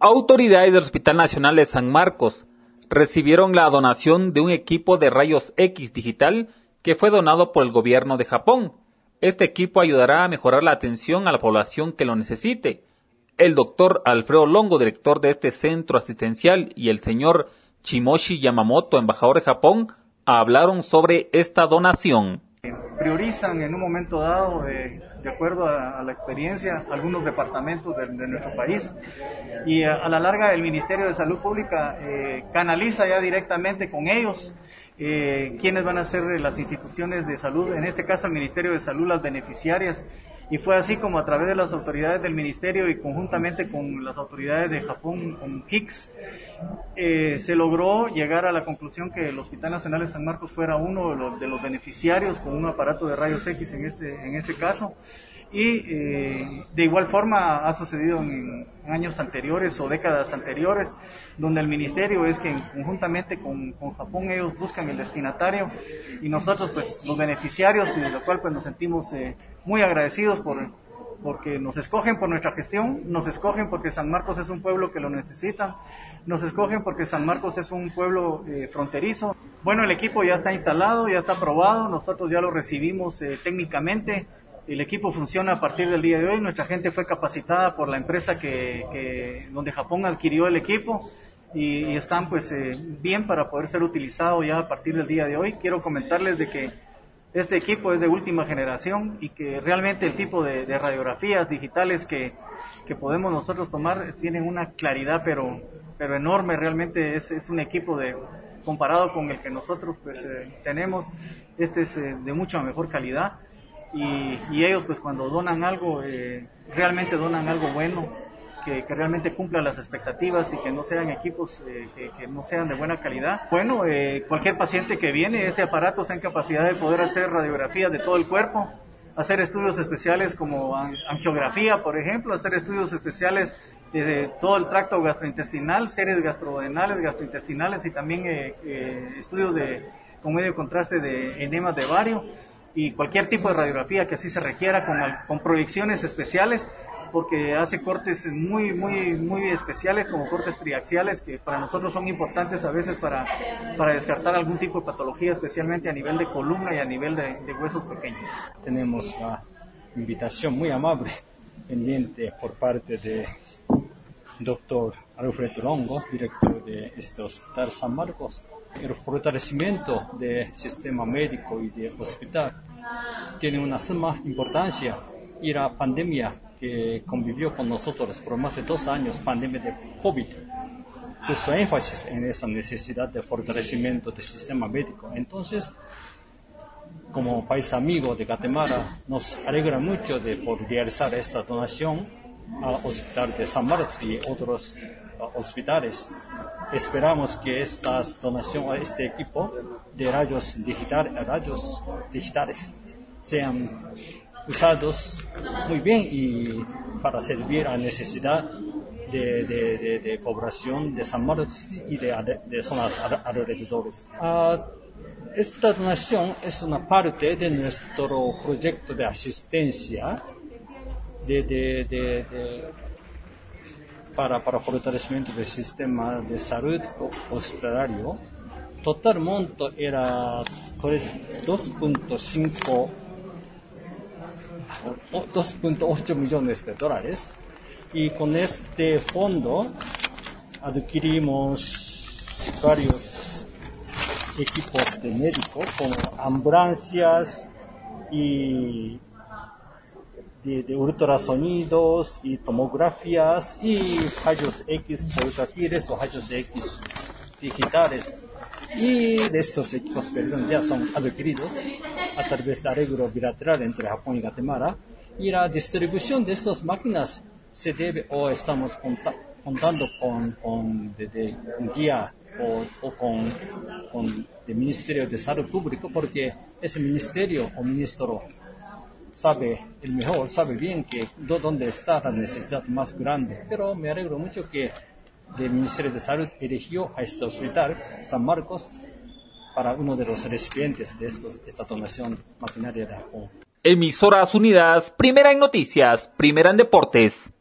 Autoridades del Hospital Nacional de San Marcos recibieron la donación de un equipo de rayos X digital que fue donado por el gobierno de Japón. Este equipo ayudará a mejorar la atención a la población que lo necesite. El doctor Alfredo Longo, director de este centro asistencial, y el señor Chimoshi Yamamoto, embajador de Japón, hablaron sobre esta donación. Priorizan en un momento dado, eh, de acuerdo a, la experiencia, algunos departamentos de, nuestro país. Y a, la larga el Ministerio de Salud Pública eh, canaliza ya directamente con ellos eh, quiénes van a ser las instituciones de salud, en este caso el Ministerio de Salud, las beneficiarias y fue así como a través de las autoridades del ministerio y conjuntamente con las autoridades de Japón, con HICS, eh, se logró llegar a la conclusión que el Hospital Nacional de San Marcos fuera uno de los, de los beneficiarios con un aparato de rayos X en este, en este caso. Y eh, de igual forma ha sucedido en, años anteriores o décadas anteriores, donde el ministerio es que conjuntamente con, con, Japón ellos buscan el destinatario y nosotros pues los beneficiarios y de lo cual pues nos sentimos eh, muy agradecidos por porque nos escogen por nuestra gestión, nos escogen porque San Marcos es un pueblo que lo necesita, nos escogen porque San Marcos es un pueblo eh, fronterizo. Bueno, el equipo ya está instalado, ya está aprobado, nosotros ya lo recibimos técnicamente, el equipo funciona a partir del día de hoy. Nuestra gente fue capacitada por la empresa que, donde Japón adquirió el equipo y, están pues eh, bien para poder ser utilizado ya a partir del día de hoy. Quiero comentarles de que este equipo es de última generación y que realmente el tipo de, radiografías digitales que, podemos nosotros tomar tienen una claridad pero, pero enorme. Realmente es, es un equipo de comparado con el que nosotros pues eh, tenemos, este es eh, de mucha mejor calidad y, ellos pues cuando donan algo, eh, realmente donan algo bueno, que, realmente cumpla las expectativas y que no sean equipos eh, que, no sean de buena calidad. Bueno, eh, cualquier paciente que viene, este aparato está en capacidad de poder hacer radiografías de todo el cuerpo, hacer estudios especiales como angiografía, por ejemplo, hacer estudios especiales de todo el tracto gastrointestinal, seres gastrodenales, gastrointestinales y también estudios de, con medio contraste de enemas de vario y cualquier tipo de radiografía que así se requiera con, con proyecciones especiales porque hace cortes muy, muy, muy especiales, como cortes triaxiales, que para nosotros son importantes a veces para, para descartar algún tipo de patología, especialmente a nivel de columna y a nivel de, de huesos pequeños. Tenemos la invitación muy amable pendiente por parte de doctor Alfredo Longo, director de este hospital San Marcos. El fortalecimiento del sistema médico y del hospital tiene una suma importancia y la pandemia que convivió con nosotros por más de dos años, pandemia de COVID, puso énfasis en esa necesidad de fortalecimiento del sistema médico. Entonces, como país amigo de Guatemala, nos alegra mucho de poder realizar esta donación al Hospital de San Marcos y otros hospitales. Esperamos que esta donación a este equipo de rayos, digital, digitales sean usados muy bien y para servir a la necesidad de, de, población de San Marcos y de, de zonas alrededores. Ah, esta donación es una parte de nuestro proyecto de asistencia de, para, para fortalecimiento del sistema de salud hospitalario. Total monto era 2.5 2.8 millones de dólares y con este fondo adquirimos varios equipos de médico como ambulancias y de, ultrasonidos y tomografías y rayos X portátiles o rayos X digitales. Y de estos equipos perdón, ya son adquiridos a través de arreglo bilateral entre Japón y Guatemala. Y la distribución de estas máquinas se debe o estamos contando con, con, de, guía o, o con, con el Ministerio de Salud Público porque ese ministerio o ministro sabe el mejor, sabe bien que dónde está la necesidad más grande. Pero me alegro mucho que el Ministerio de Salud eligió a este hospital, San Marcos, para uno de los recipientes de estos, esta donación maquinaria de Japón. Emisoras Unidas, primera en noticias, primera en deportes.